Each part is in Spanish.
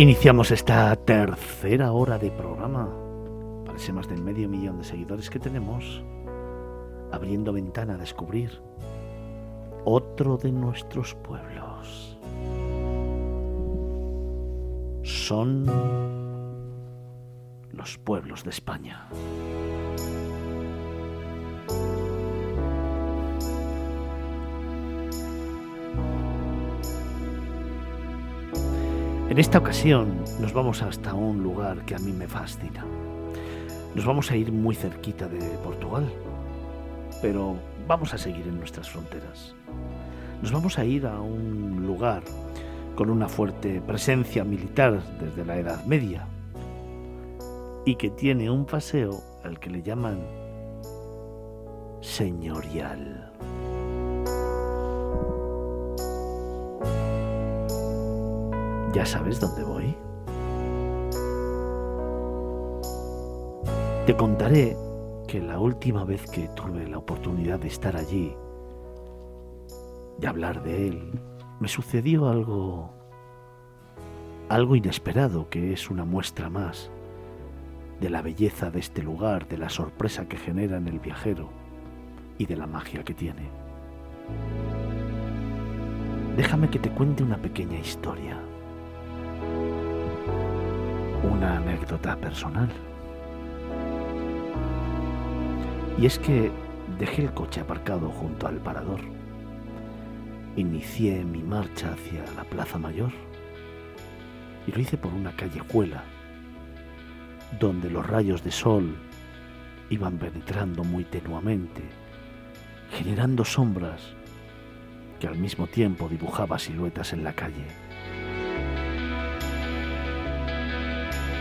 Iniciamos esta tercera hora de programa. Parece más del medio millón de seguidores que tenemos. Abriendo ventana a descubrir otro de nuestros pueblos. Son los pueblos de España. En esta ocasión nos vamos hasta un lugar que a mí me fascina. Nos vamos a ir muy cerquita de Portugal, pero vamos a seguir en nuestras fronteras. Nos vamos a ir a un lugar con una fuerte presencia militar desde la Edad Media y que tiene un paseo al que le llaman señorial. ¿Ya sabes dónde voy? Te contaré que la última vez que tuve la oportunidad de estar allí, de hablar de él, me sucedió algo algo inesperado que es una muestra más de la belleza de este lugar, de la sorpresa que genera en el viajero y de la magia que tiene. Déjame que te cuente una pequeña historia una anécdota personal. Y es que dejé el coche aparcado junto al parador. Inicié mi marcha hacia la Plaza Mayor y lo hice por una callejuela donde los rayos de sol iban penetrando muy tenuamente, generando sombras que al mismo tiempo dibujaba siluetas en la calle.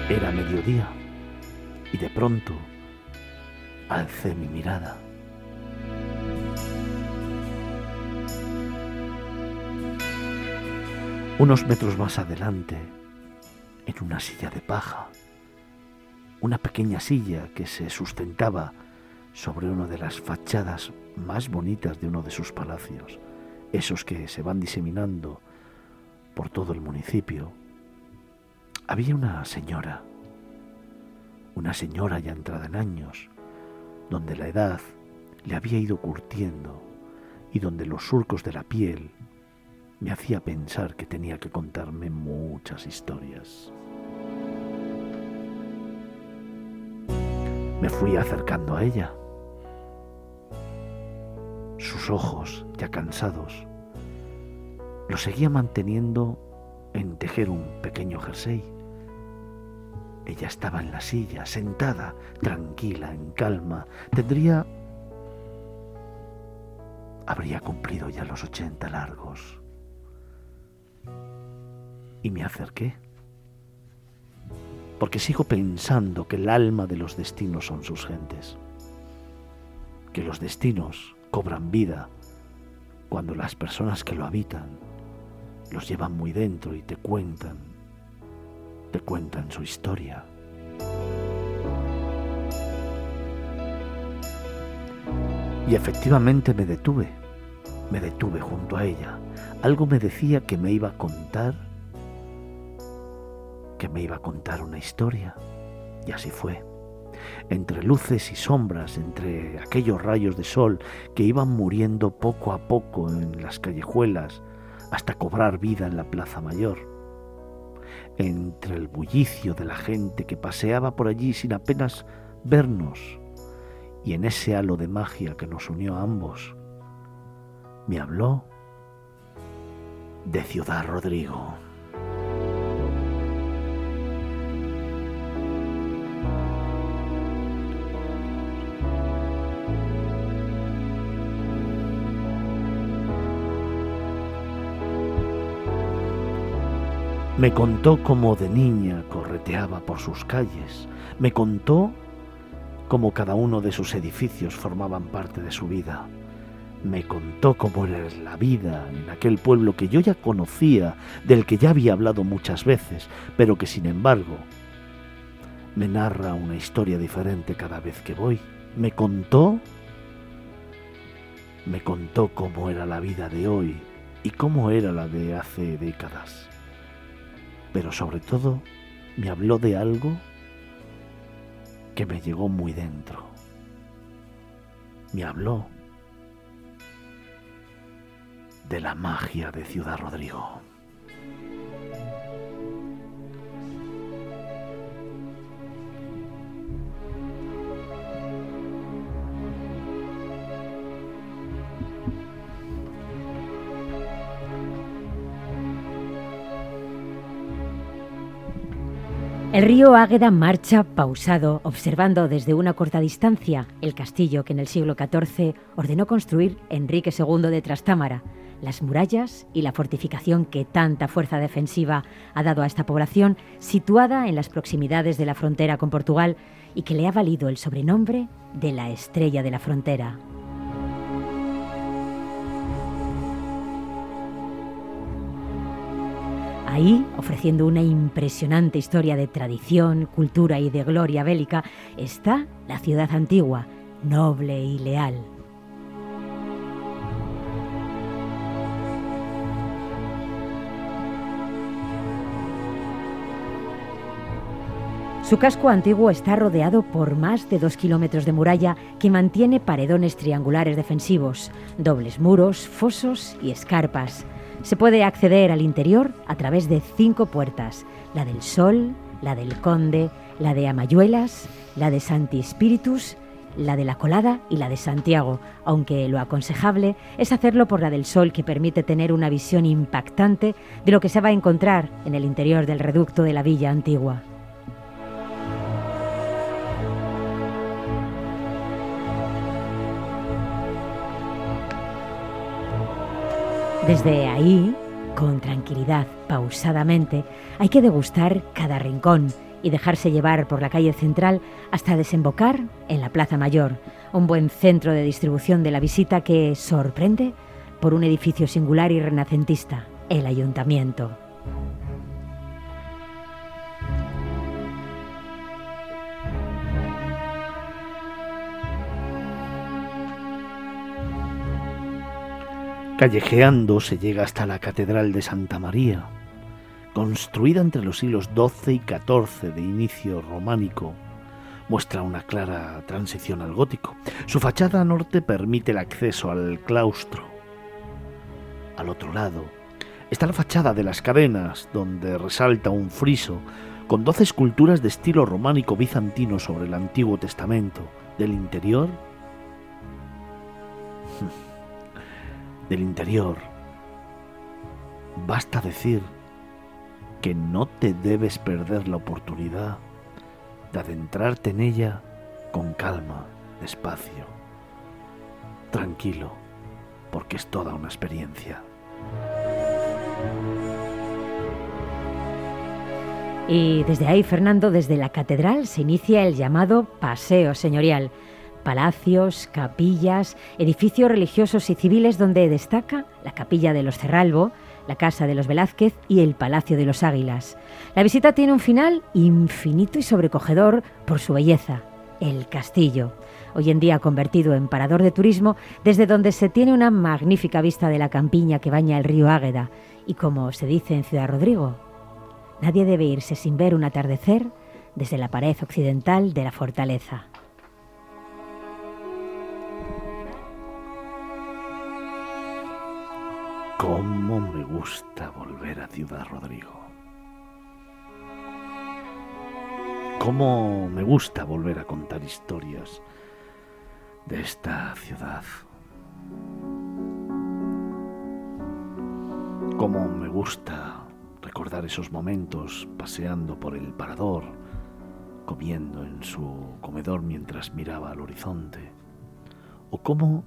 Era mediodía y de pronto alcé mi mirada. Unos metros más adelante, en una silla de paja, una pequeña silla que se sustentaba sobre una de las fachadas más bonitas de uno de sus palacios, esos que se van diseminando por todo el municipio, había una señora, una señora ya entrada en años, donde la edad le había ido curtiendo y donde los surcos de la piel me hacía pensar que tenía que contarme muchas historias. Me fui acercando a ella. Sus ojos, ya cansados, lo seguía manteniendo en tejer un pequeño jersey ella estaba en la silla, sentada, tranquila, en calma. Tendría... Habría cumplido ya los ochenta largos. Y me acerqué. Porque sigo pensando que el alma de los destinos son sus gentes. Que los destinos cobran vida cuando las personas que lo habitan los llevan muy dentro y te cuentan te cuentan su historia. Y efectivamente me detuve, me detuve junto a ella. Algo me decía que me iba a contar, que me iba a contar una historia. Y así fue. Entre luces y sombras, entre aquellos rayos de sol que iban muriendo poco a poco en las callejuelas hasta cobrar vida en la Plaza Mayor entre el bullicio de la gente que paseaba por allí sin apenas vernos, y en ese halo de magia que nos unió a ambos, me habló de Ciudad Rodrigo. Me contó cómo de niña correteaba por sus calles. Me contó cómo cada uno de sus edificios formaban parte de su vida. Me contó cómo era la vida en aquel pueblo que yo ya conocía, del que ya había hablado muchas veces, pero que sin embargo me narra una historia diferente cada vez que voy. Me contó, me contó cómo era la vida de hoy y cómo era la de hace décadas pero sobre todo me habló de algo que me llegó muy dentro. Me habló de la magia de Ciudad Rodrigo. El río Águeda marcha pausado, observando desde una corta distancia el castillo que en el siglo XIV ordenó construir Enrique II de Trastámara, las murallas y la fortificación que tanta fuerza defensiva ha dado a esta población, situada en las proximidades de la frontera con Portugal y que le ha valido el sobrenombre de la Estrella de la Frontera. Ahí, ofreciendo una impresionante historia de tradición, cultura y de gloria bélica, está la ciudad antigua, noble y leal. Su casco antiguo está rodeado por más de dos kilómetros de muralla que mantiene paredones triangulares defensivos, dobles muros, fosos y escarpas. Se puede acceder al interior a través de cinco puertas, la del Sol, la del Conde, la de Amayuelas, la de Santi Spiritus, la de la Colada y la de Santiago, aunque lo aconsejable es hacerlo por la del Sol que permite tener una visión impactante de lo que se va a encontrar en el interior del reducto de la villa antigua. Desde ahí, con tranquilidad, pausadamente, hay que degustar cada rincón y dejarse llevar por la calle central hasta desembocar en la Plaza Mayor, un buen centro de distribución de la visita que sorprende por un edificio singular y renacentista, el ayuntamiento. Callejeando se llega hasta la Catedral de Santa María, construida entre los siglos XII y XIV de inicio románico. Muestra una clara transición al gótico. Su fachada norte permite el acceso al claustro. Al otro lado está la fachada de las cadenas, donde resalta un friso con doce esculturas de estilo románico bizantino sobre el Antiguo Testamento. Del interior del interior. Basta decir que no te debes perder la oportunidad de adentrarte en ella con calma, despacio, tranquilo, porque es toda una experiencia. Y desde ahí, Fernando, desde la catedral se inicia el llamado Paseo Señorial palacios, capillas, edificios religiosos y civiles donde destaca la capilla de los Cerralbo, la casa de los Velázquez y el Palacio de los Águilas. La visita tiene un final infinito y sobrecogedor por su belleza, el castillo, hoy en día convertido en parador de turismo, desde donde se tiene una magnífica vista de la campiña que baña el río Águeda. Y como se dice en Ciudad Rodrigo, nadie debe irse sin ver un atardecer desde la pared occidental de la fortaleza. ¿Cómo me gusta volver a Ciudad Rodrigo? ¿Cómo me gusta volver a contar historias de esta ciudad? ¿Cómo me gusta recordar esos momentos paseando por el parador, comiendo en su comedor mientras miraba al horizonte? ¿O cómo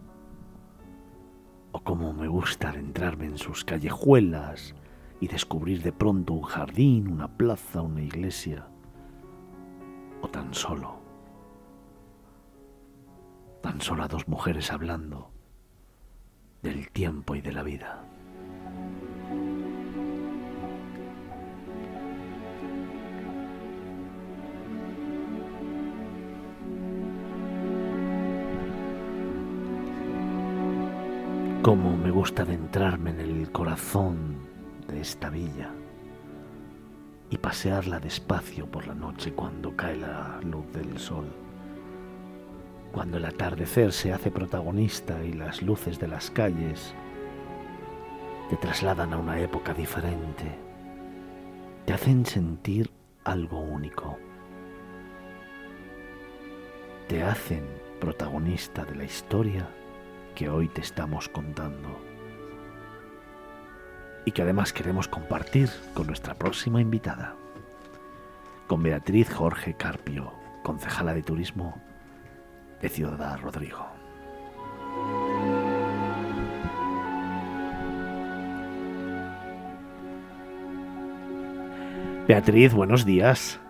o cómo me gusta adentrarme en sus callejuelas y descubrir de pronto un jardín, una plaza, una iglesia, o tan solo, tan solo a dos mujeres hablando del tiempo y de la vida. Cómo me gusta adentrarme en el corazón de esta villa, y pasearla despacio por la noche cuando cae la luz del sol. Cuando el atardecer se hace protagonista y las luces de las calles te trasladan a una época diferente, te hacen sentir algo único, te hacen protagonista de la historia que hoy te estamos contando y que además queremos compartir con nuestra próxima invitada, con Beatriz Jorge Carpio, concejala de turismo de Ciudad Rodrigo. Beatriz, buenos días.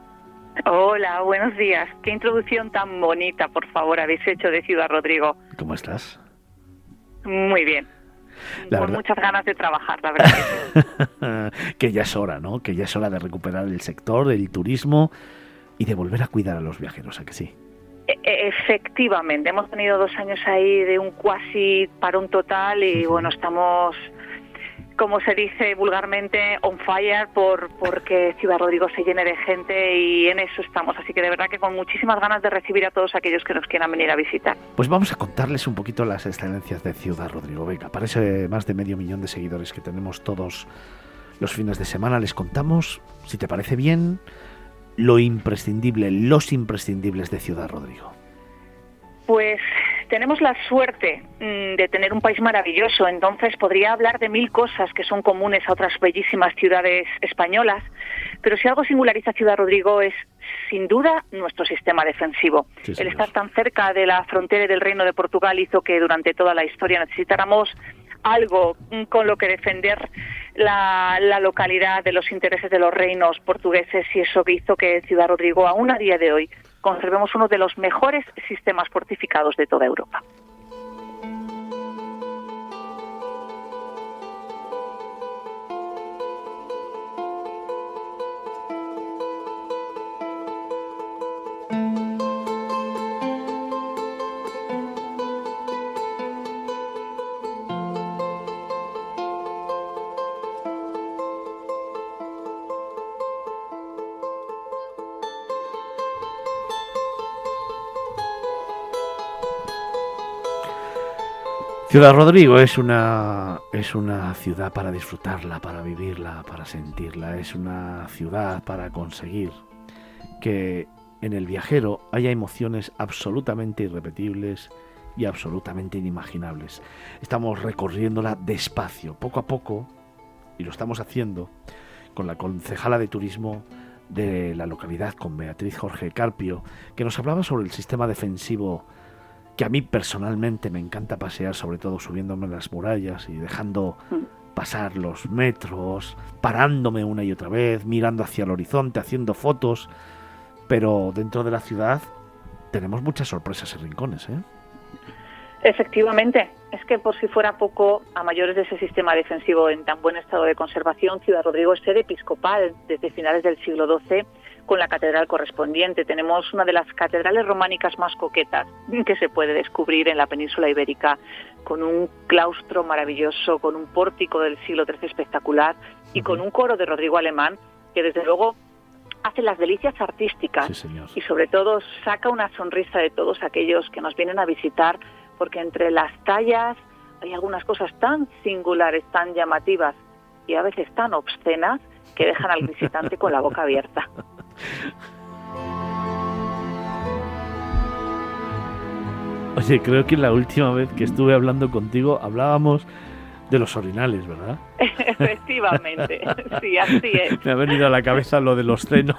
Hola, buenos días. Qué introducción tan bonita, por favor, habéis hecho de Ciudad Rodrigo. ¿Cómo estás? Muy bien. Con muchas ganas de trabajar, la verdad. Que, ya es hora, ¿no? Que ya es hora de recuperar el sector, el turismo y de volver a cuidar a los viajeros, ¿a que sí? E, e, efectivamente, hemos tenido dos años ahí de un cuasi parón total y bueno, estamos como se dice vulgarmente, on fire por porque Ciudad Rodrigo se llene de gente y en eso estamos. Así que de verdad que con muchísimas ganas de recibir a todos aquellos que nos quieran venir a visitar. Pues vamos a contarles un poquito las excelencias de Ciudad Rodrigo. Venga, para ese más de medio millón de seguidores que tenemos todos los fines de semana, les contamos, si te parece bien, lo imprescindible, los imprescindibles de Ciudad Rodrigo. Pues tenemos la suerte mm, de tener un país maravilloso, entonces podría hablar de mil cosas que son comunes a otras bellísimas ciudades españolas, pero si algo singulariza Ciudad Rodrigo es sin duda nuestro sistema defensivo. El estar tan cerca de la frontera del Reino de Portugal hizo que durante toda la historia necesitáramos algo mm, con lo que defender la, la, localidad de los intereses de los reinos portugueses y eso hizo que Ciudad Rodrigo aún a día de hoy conservemos uno de los mejores sistemas fortificados de toda Europa. Ciudad Rodrigo es una, es una ciudad para disfrutarla, para vivirla, para sentirla. Es una ciudad para conseguir que en el viajero haya emociones absolutamente irrepetibles y absolutamente inimaginables. Estamos recorriéndola despacio, poco a poco, y lo estamos haciendo con la concejala de turismo de la localidad, con Beatriz Jorge Carpio, que nos hablaba sobre el sistema defensivo que a mí personalmente me encanta pasear, sobre todo subiéndome las murallas y dejando mm. pasar los metros, parándome una y otra vez, mirando hacia el horizonte, haciendo fotos, pero dentro de la ciudad tenemos muchas sorpresas y rincones, ¿eh? Efectivamente, es que por si fuera poco, a mayores de ese sistema defensivo en tan buen estado de conservación, Ciudad Rodrigo es sede episcopal desde finales del siglo XII con la catedral correspondiente. Tenemos una de las catedrales románicas más coquetas que se puede descubrir en la península ibérica, con un claustro maravilloso, con un pórtico del siglo XIII espectacular y con un coro de Rodrigo Alemán que desde luego hace las delicias artísticas y sobre todo saca una sonrisa de todos aquellos que nos vienen a visitar porque entre las tallas hay algunas cosas tan singulares, tan llamativas y a veces tan obscenas que dejan al visitante con la boca abierta. Oye, creo que la última vez que estuve hablando contigo hablábamos de los orinales, ¿verdad? Efectivamente, sí, así es. Me ha venido a la cabeza lo de los cenos.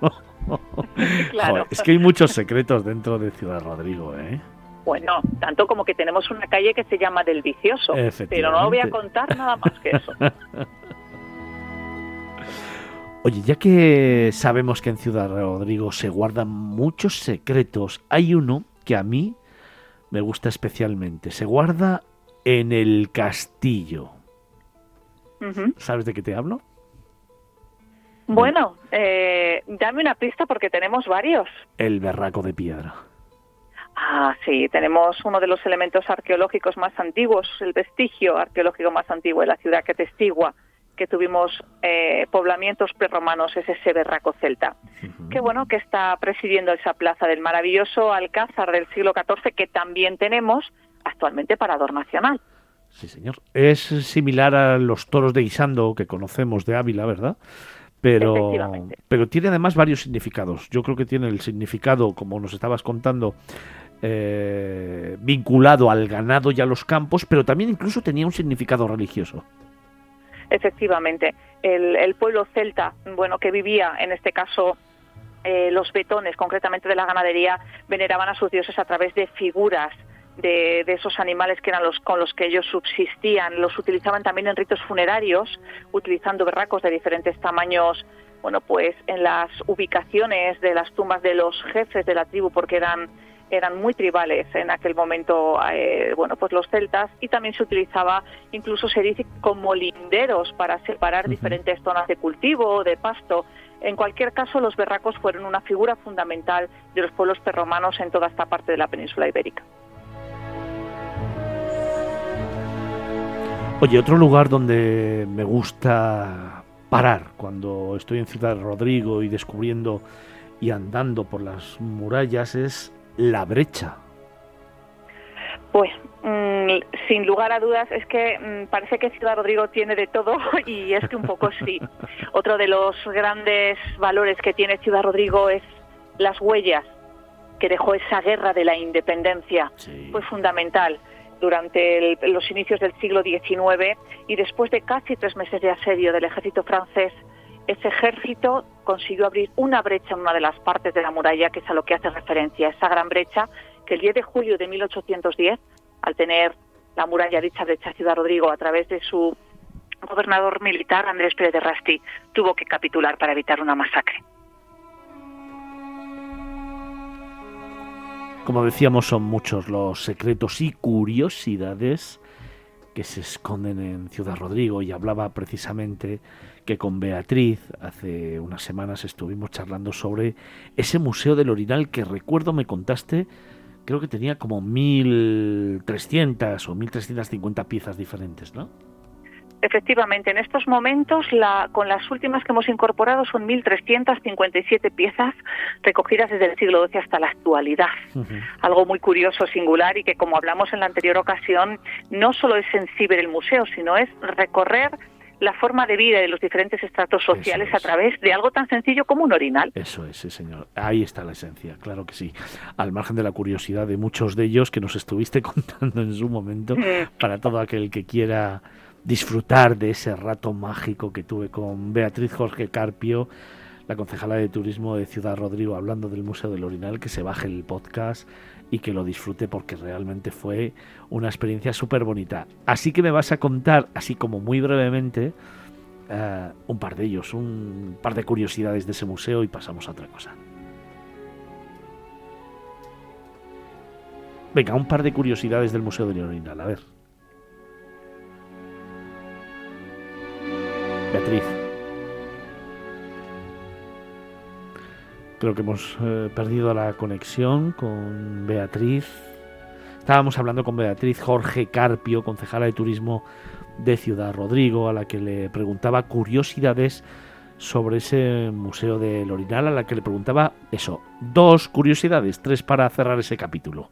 claro. es que hay muchos secretos dentro de Ciudad Rodrigo, ¿eh? Bueno, tanto como que tenemos una calle que se llama Del Vicioso, pero no voy a contar nada más que eso. Oye, ya que sabemos que en Ciudad Rodrigo se guardan muchos secretos, hay uno que a mí me gusta especialmente. Se guarda en el castillo. ¿Sabes de qué te hablo? Bueno, eh, dame una pista porque tenemos varios. El berraco de piedra. Ah, sí, tenemos uno de los elementos arqueológicos más antiguos, el vestigio arqueológico más antiguo de la ciudad que testigua que tuvimos eh, poblamientos prerromanos es ese berraco celta, que bueno, que está presidiendo esa plaza del maravilloso Alcázar del siglo XIV que también tenemos actualmente parador nacional. Sí, señor. Es similar a los toros de Guisando que conocemos de Ávila, ¿verdad? Pero, pero tiene además varios significados. Yo creo que tiene el significado, como nos estabas contando, eh, vinculado al ganado y a los campos, pero también incluso tenía un significado religioso. Efectivamente, el, pueblo celta, bueno, que vivía en este caso eh, los betones, concretamente de la ganadería, veneraban a sus dioses a través de figuras de, esos animales que eran los con los que ellos subsistían. Los utilizaban también en ritos funerarios, utilizando berracos de diferentes tamaños, bueno, pues en las ubicaciones de las tumbas de los jefes de la tribu, porque eran eran muy tribales en aquel momento, eh, bueno, pues los celtas, y también se utilizaba, incluso se dice, como linderos para separar diferentes zonas de cultivo, de pasto. En cualquier caso, los berracos fueron una figura fundamental de los pueblos perromanos en toda esta parte de la península ibérica. Oye, otro lugar donde me gusta parar cuando estoy en Ciudad Rodrigo y descubriendo y andando por las murallas es la brecha? Pues mm, sin lugar a dudas es que mm, parece que Ciudad Rodrigo tiene de todo y es que un poco sí. Otro de los grandes valores que tiene Ciudad Rodrigo es las huellas que dejó esa guerra de la independencia. Fue fundamental durante los inicios del siglo XIX y después de casi tres meses de asedio del ejército francés ese ejército consiguió abrir una brecha en una de las partes de la muralla, que es a lo que hace referencia, esa gran brecha que el 10 de julio de 1810, al tener la muralla dicha brecha Ciudad Rodrigo a través de su gobernador militar, Andrés Pérez de Rasti, tuvo que capitular para evitar una masacre. Como decíamos, son muchos los secretos y curiosidades que se esconden en Ciudad Rodrigo y hablaba precisamente que con Beatriz hace unas semanas estuvimos charlando sobre ese Museo del Orinal que recuerdo me contaste, creo que tenía como 1.300 o 1.350 piezas diferentes, ¿no? Efectivamente, en estos momentos, la, con las últimas que hemos incorporado, son 1.357 piezas recogidas desde el siglo XII hasta la actualidad. Algo muy curioso, singular y que, como hablamos en la anterior ocasión, no solo es sensible el museo, sino es recorrer la forma de vida de los diferentes estratos sociales a través de algo tan sencillo como un orinal. Eso es, sí, señor. Ahí está la esencia, claro que sí. Al margen de la curiosidad de muchos de ellos que nos estuviste contando en su momento, mm. para todo aquel que quiera disfrutar de ese rato mágico que tuve con Beatriz Jorge Carpio, la concejala de turismo de Ciudad Rodrigo, hablando del Museo del Orinal, que se baje el podcast y que lo disfrute porque realmente fue una experiencia súper bonita. Así que me vas a contar, así como muy brevemente, eh, un par de ellos, un par de curiosidades de ese museo y pasamos a otra cosa. Venga, un par de curiosidades del Museo del Orinal, a ver. Beatriz. Creo que hemos eh, perdido la conexión con Beatriz. Estábamos hablando con Beatriz Jorge Carpio, concejala de turismo de Ciudad Rodrigo, a la que le preguntaba curiosidades sobre ese museo del Orinal, a la que le preguntaba eso, dos curiosidades, tres para cerrar ese capítulo.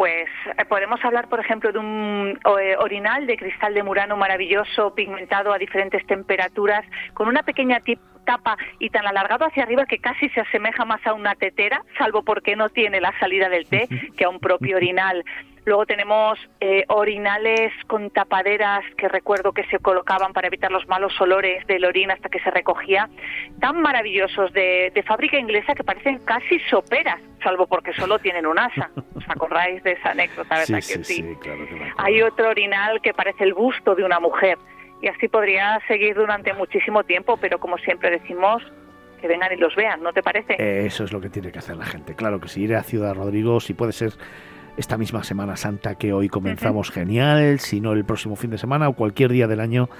Pues eh, podemos hablar, por ejemplo, de un eh, orinal de cristal de Murano maravilloso, pigmentado a diferentes temperaturas, con una pequeña tapa y tan alargado hacia arriba que casi se asemeja más a una tetera, salvo porque no tiene la salida del té, que a un propio orinal. Luego tenemos eh, orinales con tapaderas que recuerdo que se colocaban para evitar los malos olores del orín hasta que se recogía, tan maravillosos de, fábrica inglesa que parecen casi soperas, salvo porque solo tienen un asa. ¿Os acordáis de esa anécdota, verdad que sí? Hay otro orinal que parece el busto de una mujer y así podría seguir durante muchísimo tiempo, pero como siempre decimos, que vengan y los vean, ¿no te parece? Eso es lo que tiene que hacer la gente. Claro que si ir a Ciudad Rodrigo, si puede ser esta misma Semana Santa que hoy comenzamos genial, si no el próximo fin de semana o cualquier día del año,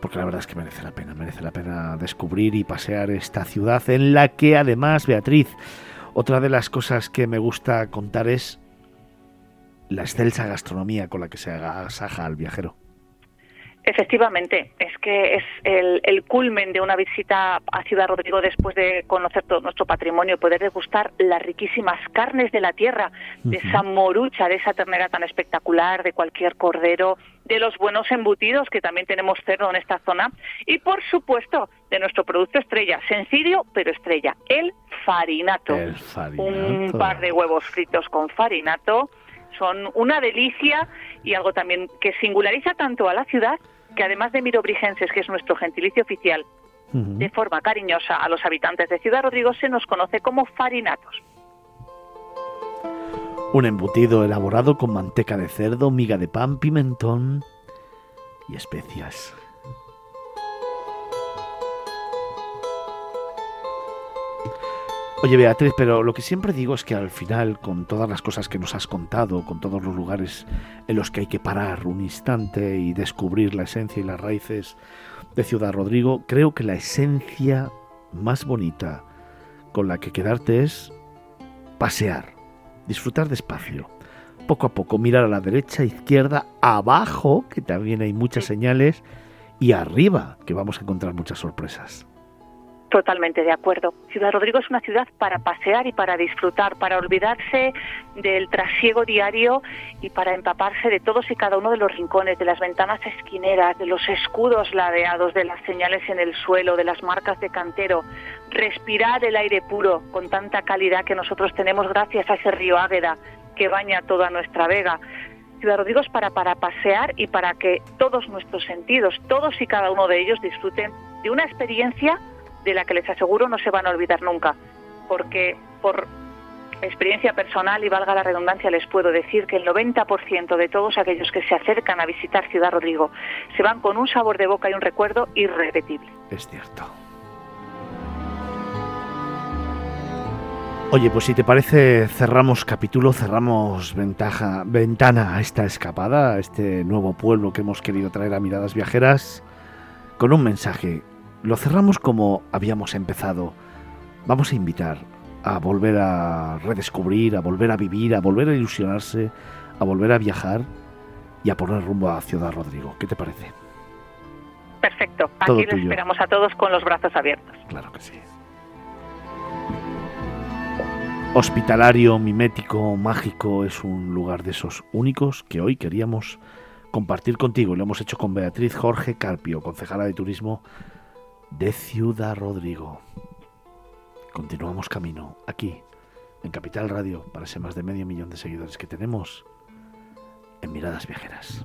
porque la verdad es que merece la pena, merece la pena descubrir y pasear esta ciudad en la que además, Beatriz, otra de las cosas que me gusta contar es la excelsa gastronomía con la que se agasaja al viajero. Efectivamente, es que es el, culmen de una visita a Ciudad Rodrigo después de conocer todo nuestro patrimonio, poder degustar las riquísimas carnes de la tierra, de esa morucha, de esa ternera tan espectacular, de cualquier cordero, de los buenos embutidos, que también tenemos cerdo en esta zona, y por supuesto de nuestro producto estrella, sencillo pero estrella, el farinato. El farinato. Un par de huevos fritos con farinato son una delicia y algo también que singulariza tanto a la ciudad que además de mirobrigenses, que es nuestro gentilicio oficial, de forma cariñosa a los habitantes de Ciudad Rodrigo se nos conoce como farinatos. Un embutido elaborado con manteca de cerdo, miga de pan, pimentón y especias. Oye Beatriz, pero lo que siempre digo es que al final, con todas las cosas que nos has contado, con todos los lugares en los que hay que parar un instante y descubrir la esencia y las raíces de Ciudad Rodrigo, creo que la esencia más bonita con la que quedarte es pasear, disfrutar despacio, poco a poco, mirar a la derecha, izquierda, abajo, que también hay muchas señales, y arriba, que vamos a encontrar muchas sorpresas. Totalmente de acuerdo. Ciudad Rodrigo es una ciudad para pasear y para disfrutar, para olvidarse del trasiego diario y para empaparse de todos y cada uno de los rincones, de las ventanas esquineras, de los escudos ladeados, de las señales en el suelo, de las marcas de cantero. Respirar el aire puro con tanta calidad que nosotros tenemos gracias a ese río Águeda que baña toda nuestra vega. Ciudad Rodrigo es para, para pasear y para que todos nuestros sentidos, todos y cada uno de ellos disfruten de una experiencia de la que les aseguro no se van a olvidar nunca, porque por experiencia personal y valga la redundancia les puedo decir que el 90% de todos aquellos que se acercan a visitar Ciudad Rodrigo se van con un sabor de boca y un recuerdo irrepetible. Es cierto. Oye, pues si te parece, cerramos capítulo, cerramos ventaja, ventana a esta escapada, a este nuevo pueblo que hemos querido traer a miradas viajeras, con un mensaje lo cerramos como habíamos empezado. Vamos a invitar a volver a redescubrir, a volver a vivir, a volver a ilusionarse, a volver a viajar y a poner rumbo a Ciudad Rodrigo. ¿Qué te parece? Perfecto. Aquí les esperamos a todos con los brazos abiertos. Claro que sí. Hospitalario, mimético, mágico, es un lugar de esos únicos que hoy queríamos compartir contigo. Lo hemos hecho con Beatriz Jorge Carpio, concejala de turismo de Ciudad Rodrigo. Continuamos camino aquí, en Capital Radio, para ese más de medio millón de seguidores que tenemos en Miradas Viajeras.